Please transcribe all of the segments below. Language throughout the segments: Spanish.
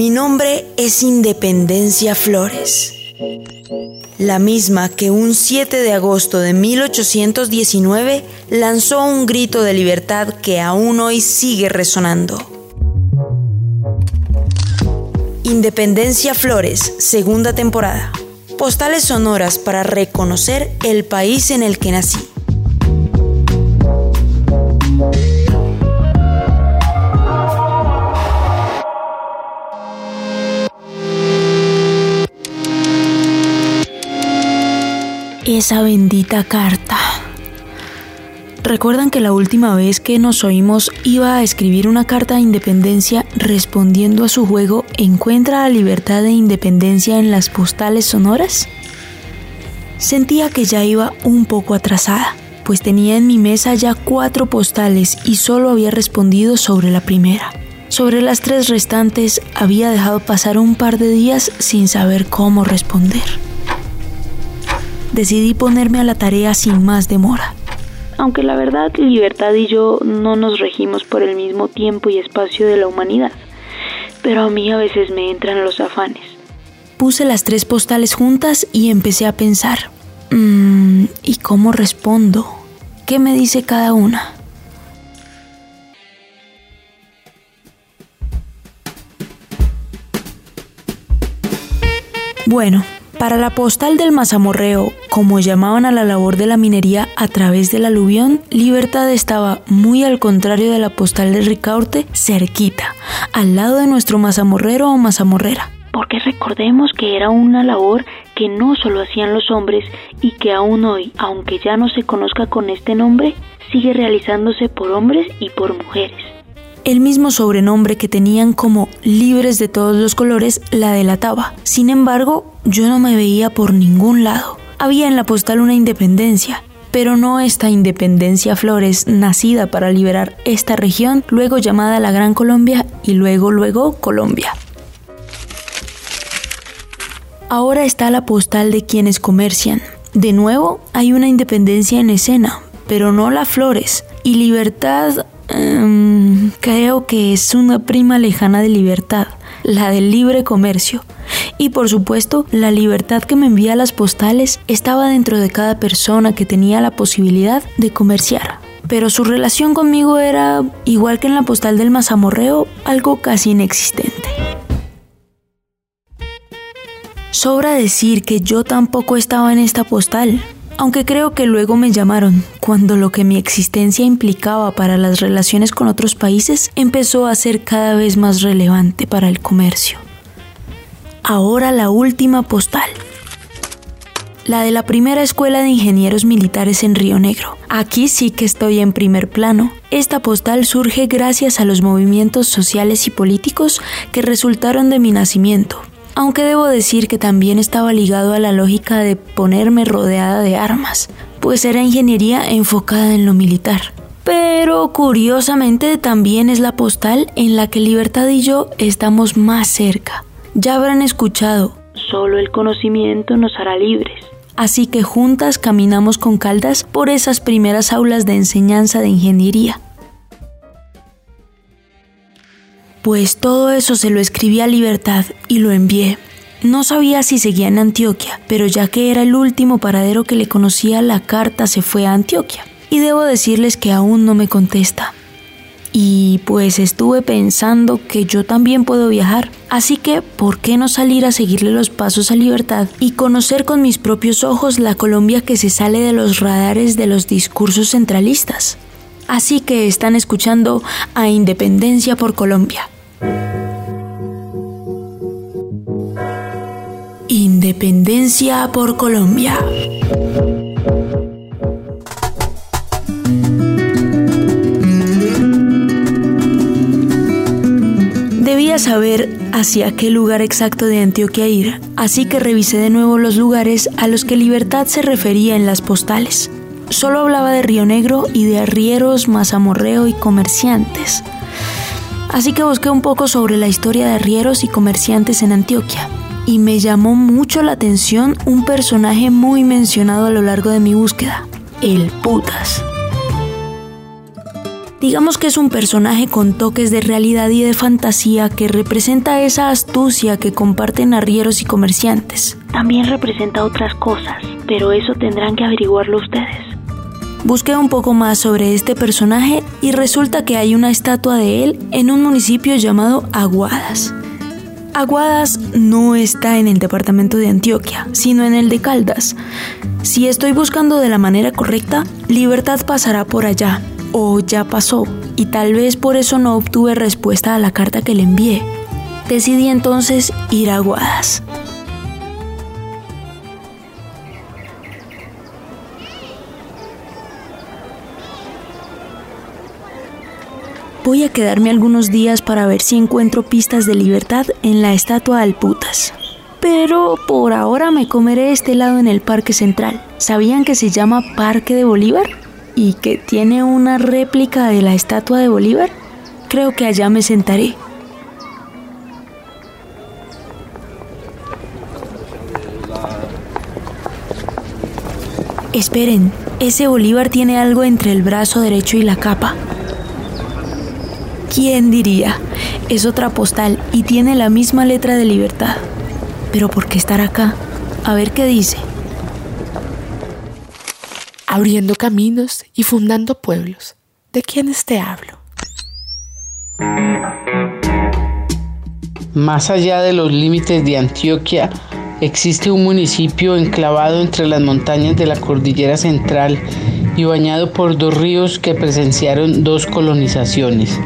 Mi nombre es Independencia Flores, la misma que un 7 de agosto de 1819 lanzó un grito de libertad que aún hoy sigue resonando. Independencia Flores, segunda temporada. Postales sonoras para reconocer el país en el que nací. Esa bendita carta. ¿Recuerdan que la última vez que nos oímos iba a escribir una carta de independencia respondiendo a su juego Encuentra la libertad e independencia en las postales sonoras? Sentía que ya iba un poco atrasada, pues tenía en mi mesa ya cuatro postales y solo había respondido sobre la primera. Sobre las tres restantes había dejado pasar un par de días sin saber cómo responder decidí ponerme a la tarea sin más demora. Aunque la verdad, Libertad y yo no nos regimos por el mismo tiempo y espacio de la humanidad, pero a mí a veces me entran los afanes. Puse las tres postales juntas y empecé a pensar, mmm, ¿y cómo respondo? ¿Qué me dice cada una? Bueno, para la postal del mazamorreo, como llamaban a la labor de la minería a través del aluvión, Libertad estaba muy al contrario de la postal de Ricaurte, cerquita, al lado de nuestro mazamorrero o mazamorrera. Porque recordemos que era una labor que no solo hacían los hombres y que aún hoy, aunque ya no se conozca con este nombre, sigue realizándose por hombres y por mujeres el mismo sobrenombre que tenían como libres de todos los colores la delataba. Sin embargo, yo no me veía por ningún lado. Había en la postal una independencia, pero no esta independencia Flores nacida para liberar esta región, luego llamada la Gran Colombia y luego luego Colombia. Ahora está la postal de quienes comercian. De nuevo, hay una independencia en escena, pero no la Flores. Y libertad Em, creo que es una prima lejana de libertad, la del libre comercio. Y por supuesto, la libertad que me envía las postales estaba dentro de cada persona que tenía la posibilidad de comerciar. Pero su relación conmigo era, igual que en la postal del mazamorreo, algo casi inexistente. Sobra decir que yo tampoco estaba en esta postal aunque creo que luego me llamaron cuando lo que mi existencia implicaba para las relaciones con otros países empezó a ser cada vez más relevante para el comercio. Ahora la última postal. La de la primera escuela de ingenieros militares en Río Negro. Aquí sí que estoy en primer plano. Esta postal surge gracias a los movimientos sociales y políticos que resultaron de mi nacimiento, aunque debo decir que también estaba ligado a la lógica de ponerme rodeada de armas, pues era ingeniería enfocada en lo militar. Pero curiosamente también es la postal en la que Libertad y yo estamos más cerca. Ya habrán escuchado. Solo el conocimiento nos hará libres. Así que juntas caminamos con Caldas por esas primeras aulas de enseñanza de ingeniería. Pues todo eso se lo escribí a Libertad y lo envié. No sabía si seguía en Antioquia, pero ya que era el último paradero que le conocía, la carta se fue a Antioquia. Y debo decirles que aún no me contesta. Y pues estuve pensando que yo también puedo viajar, así que ¿por qué no salir a seguirle los pasos a libertad y conocer con mis propios ojos la Colombia que se sale de los radares de los discursos centralistas? Así que están escuchando a Independencia por Colombia. Independencia por Colombia. Saber hacia qué lugar exacto de Antioquia ir, así que revisé de nuevo los lugares a los que Libertad se refería en las postales. Solo hablaba de Río Negro y de arrieros, mazamorreo y comerciantes. Así que busqué un poco sobre la historia de arrieros y comerciantes en Antioquia. Y me llamó mucho la atención un personaje muy mencionado a lo largo de mi búsqueda, el putas. Digamos que es un personaje con toques de realidad y de fantasía que representa esa astucia que comparten arrieros y comerciantes. También representa otras cosas, pero eso tendrán que averiguarlo ustedes. Busqué un poco más sobre este personaje y resulta que hay una estatua de él en un municipio llamado Aguadas. Aguadas no está en el departamento de Antioquia, sino en el de Caldas. Si estoy buscando de la manera correcta, Libertad pasará por allá, o ya pasó, y tal vez por eso no obtuve respuesta a la carta que le envié. Decidí entonces ir a Aguadas. Voy a quedarme algunos días para ver si encuentro pistas de libertad en la estatua Alputas. Pero por ahora me comeré este lado en el Parque Central. ¿Sabían que se llama Parque de Bolívar? ¿Y que tiene una réplica de la estatua de Bolívar? Creo que allá me sentaré. Esperen, ese Bolívar tiene algo entre el brazo derecho y la capa. ¿Quién diría? Es otra postal y tiene la misma letra de libertad. Pero ¿por qué estar acá? A ver qué dice. Abriendo caminos y fundando pueblos. ¿De quiénes te hablo? Más allá de los límites de Antioquia, existe un municipio enclavado entre las montañas de la cordillera central y bañado por dos ríos que presenciaron dos colonizaciones.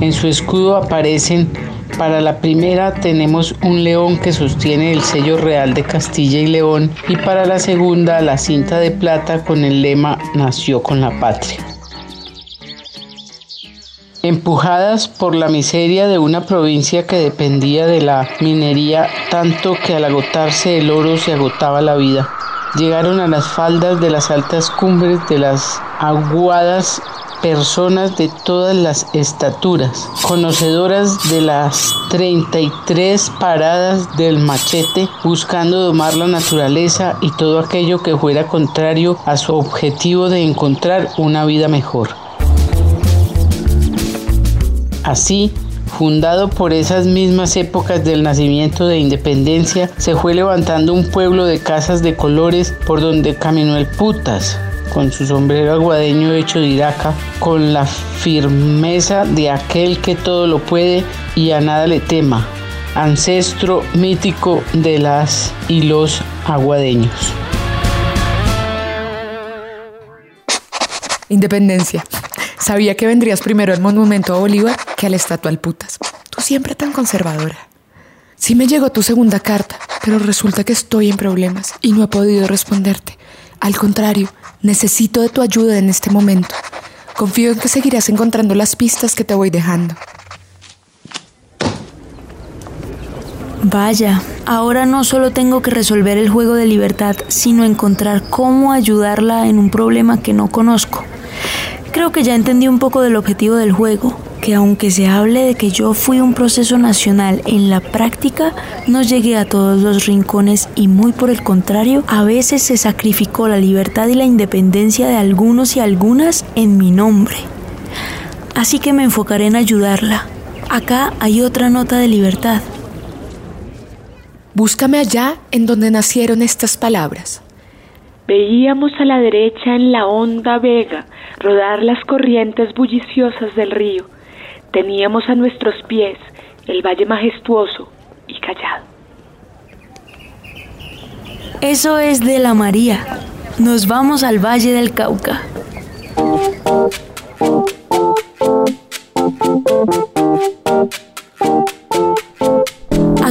En su escudo aparecen, para la primera tenemos un león que sostiene el sello real de Castilla y León y para la segunda la cinta de plata con el lema Nació con la patria. Empujadas por la miseria de una provincia que dependía de la minería tanto que al agotarse el oro se agotaba la vida, llegaron a las faldas de las altas cumbres de las aguadas personas de todas las estaturas, conocedoras de las 33 paradas del machete, buscando domar la naturaleza y todo aquello que fuera contrario a su objetivo de encontrar una vida mejor. Así, fundado por esas mismas épocas del nacimiento de independencia, se fue levantando un pueblo de casas de colores por donde caminó el putas, con su sombrero aguadeño hecho de iraca, con la firmeza de aquel que todo lo puede y a nada le tema, ancestro mítico de las y los aguadeños. Independencia. Sabía que vendrías primero al monumento a Bolívar que a la estatua al putas. Tú siempre tan conservadora. Sí me llegó tu segunda carta, pero resulta que estoy en problemas y no he podido responderte. Al contrario, necesito de tu ayuda en este momento. Confío en que seguirás encontrando las pistas que te voy dejando. Vaya, ahora no solo tengo que resolver el juego de libertad, sino encontrar cómo ayudarla en un problema que no conozco. Creo que ya entendí un poco del objetivo del juego, que aunque se hable de que yo fui un proceso nacional, en la práctica no llegué a todos los rincones y muy por el contrario, a veces se sacrificó la libertad y la independencia de algunos y algunas en mi nombre. Así que me enfocaré en ayudarla. Acá hay otra nota de libertad. Búscame allá en donde nacieron estas palabras. Veíamos a la derecha en la honda vega rodar las corrientes bulliciosas del río. Teníamos a nuestros pies el valle majestuoso y callado. Eso es de la María. Nos vamos al Valle del Cauca.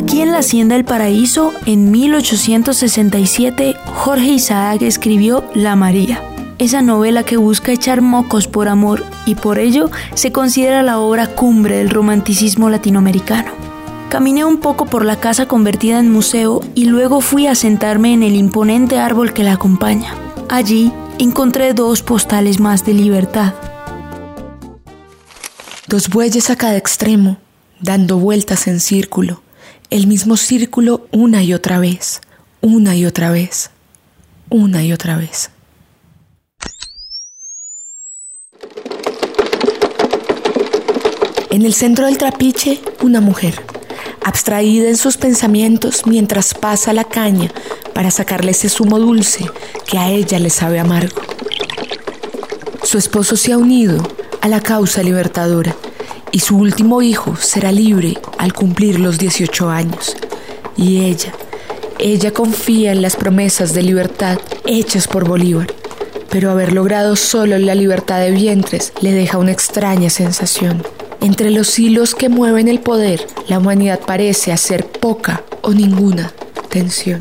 Aquí en la Hacienda del Paraíso, en 1867, Jorge Isaac escribió La María, esa novela que busca echar mocos por amor y por ello se considera la obra cumbre del romanticismo latinoamericano. Caminé un poco por la casa convertida en museo y luego fui a sentarme en el imponente árbol que la acompaña. Allí encontré dos postales más de libertad. Dos bueyes a cada extremo, dando vueltas en círculo, el mismo círculo una y otra vez, una y otra vez, una y otra vez. En el centro del trapiche, una mujer, abstraída en sus pensamientos mientras pasa la caña para sacarle ese zumo dulce que a ella le sabe amargo. Su esposo se ha unido a la causa libertadora y su último hijo será libre al cumplir los 18 años. Y ella, ella confía en las promesas de libertad hechas por Bolívar, pero haber logrado solo la libertad de vientres le deja una extraña sensación. Entre los hilos que mueven el poder, la humanidad parece hacer poca o ninguna tensión.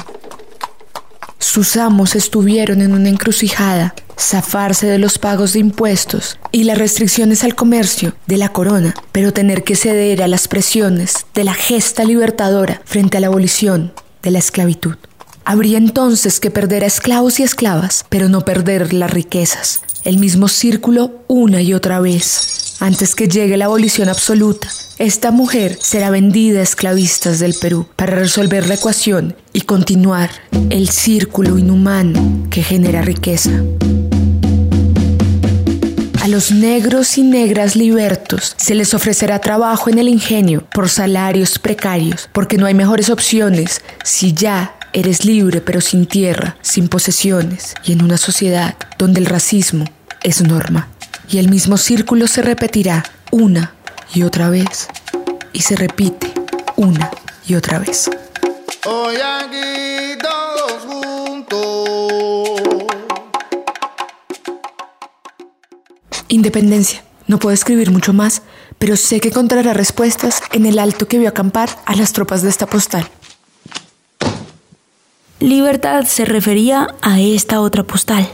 Sus amos estuvieron en una encrucijada, zafarse de los pagos de impuestos y las restricciones al comercio de la corona, pero tener que ceder a las presiones de la gesta libertadora frente a la abolición de la esclavitud. Habría entonces que perder a esclavos y esclavas, pero no perder las riquezas. El mismo círculo una y otra vez, antes que llegue la abolición absoluta. Esta mujer será vendida a esclavistas del Perú para resolver la ecuación y continuar el círculo inhumano que genera riqueza. A los negros y negras libertos se les ofrecerá trabajo en el ingenio por salarios precarios, porque no hay mejores opciones si ya eres libre pero sin tierra, sin posesiones y en una sociedad donde el racismo es norma. Y el mismo círculo se repetirá una y otra vez. Y se repite una y otra vez. Hoy aquí todos juntos. Independencia. No puedo escribir mucho más, pero sé que encontrará respuestas en el alto que vio acampar a las tropas de esta postal. Libertad se refería a esta otra postal.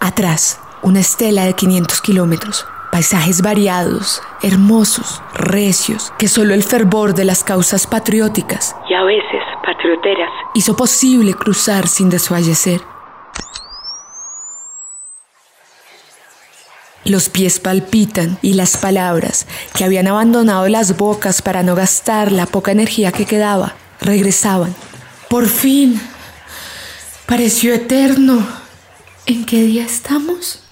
Atrás, una estela de 500 kilómetros, paisajes variados, hermosos, recios, que solo el fervor de las causas patrióticas y a veces patrioteras hizo posible cruzar sin desfallecer. Los pies palpitan y las palabras, que habían abandonado las bocas para no gastar la poca energía que quedaba, regresaban. Por fin. Pareció eterno. ¿En qué día estamos?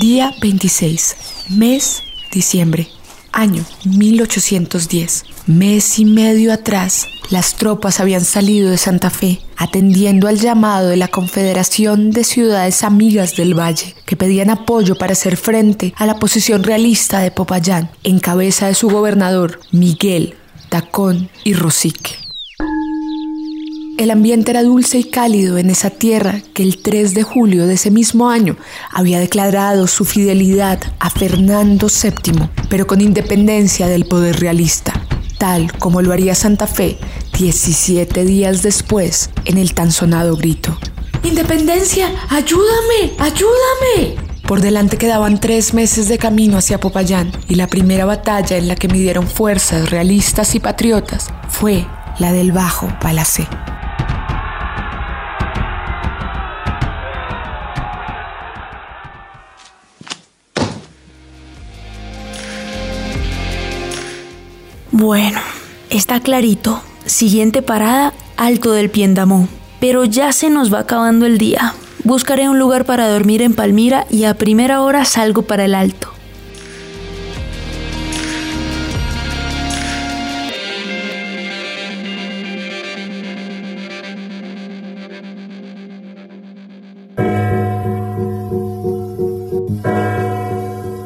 Día 26, mes diciembre, año 1810. Mes y medio atrás, las tropas habían salido de Santa Fe, atendiendo al llamado de la Confederación de Ciudades Amigas del Valle, que pedían apoyo para hacer frente a la posición realista de Popayán, en cabeza de su gobernador, Miguel Tacón y Rosique. El ambiente era dulce y cálido en esa tierra que el 3 de julio de ese mismo año había declarado su fidelidad a Fernando VII, pero con independencia del poder realista, tal como lo haría Santa Fe 17 días después en el tan sonado grito. ¡Independencia! ¡Ayúdame! ¡Ayúdame! Por delante quedaban tres meses de camino hacia Popayán y la primera batalla en la que midieron fuerzas realistas y patriotas fue la del Bajo Palacé. Bueno, está clarito. Siguiente parada, Alto del Piendamó. Pero ya se nos va acabando el día. Buscaré un lugar para dormir en Palmira y a primera hora salgo para el Alto.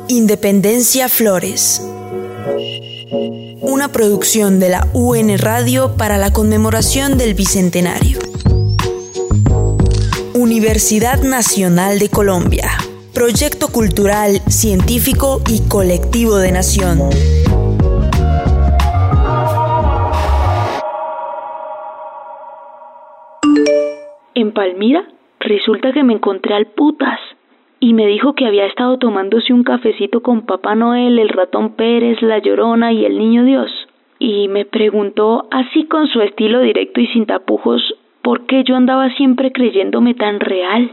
Independencia Flores una producción de la UN Radio para la conmemoración del Bicentenario. Universidad Nacional de Colombia. Proyecto cultural, científico y colectivo de nación. En Palmira, resulta que me encontré al putas y me dijo que había estado tomándose un cafecito con Papá Noel, el ratón Pérez, la Llorona y el Niño Dios. y me preguntó, así con su estilo directo y sin tapujos, por qué yo andaba siempre creyéndome tan real.